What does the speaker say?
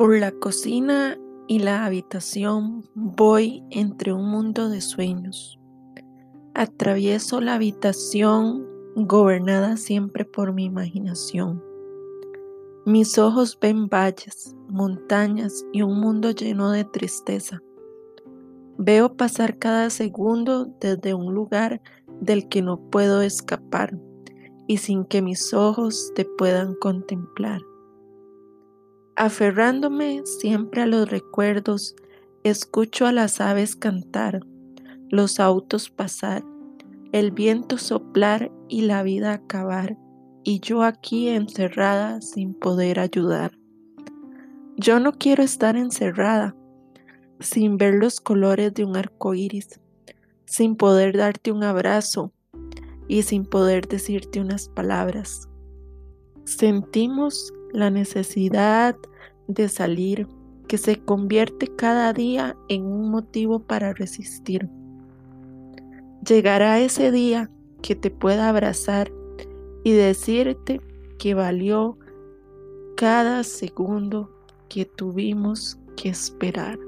Por la cocina y la habitación voy entre un mundo de sueños. Atravieso la habitación gobernada siempre por mi imaginación. Mis ojos ven valles, montañas y un mundo lleno de tristeza. Veo pasar cada segundo desde un lugar del que no puedo escapar y sin que mis ojos te puedan contemplar. Aferrándome siempre a los recuerdos, escucho a las aves cantar, los autos pasar, el viento soplar y la vida acabar, y yo aquí encerrada sin poder ayudar. Yo no quiero estar encerrada, sin ver los colores de un arco iris, sin poder darte un abrazo y sin poder decirte unas palabras. Sentimos la necesidad de salir que se convierte cada día en un motivo para resistir. Llegará ese día que te pueda abrazar y decirte que valió cada segundo que tuvimos que esperar.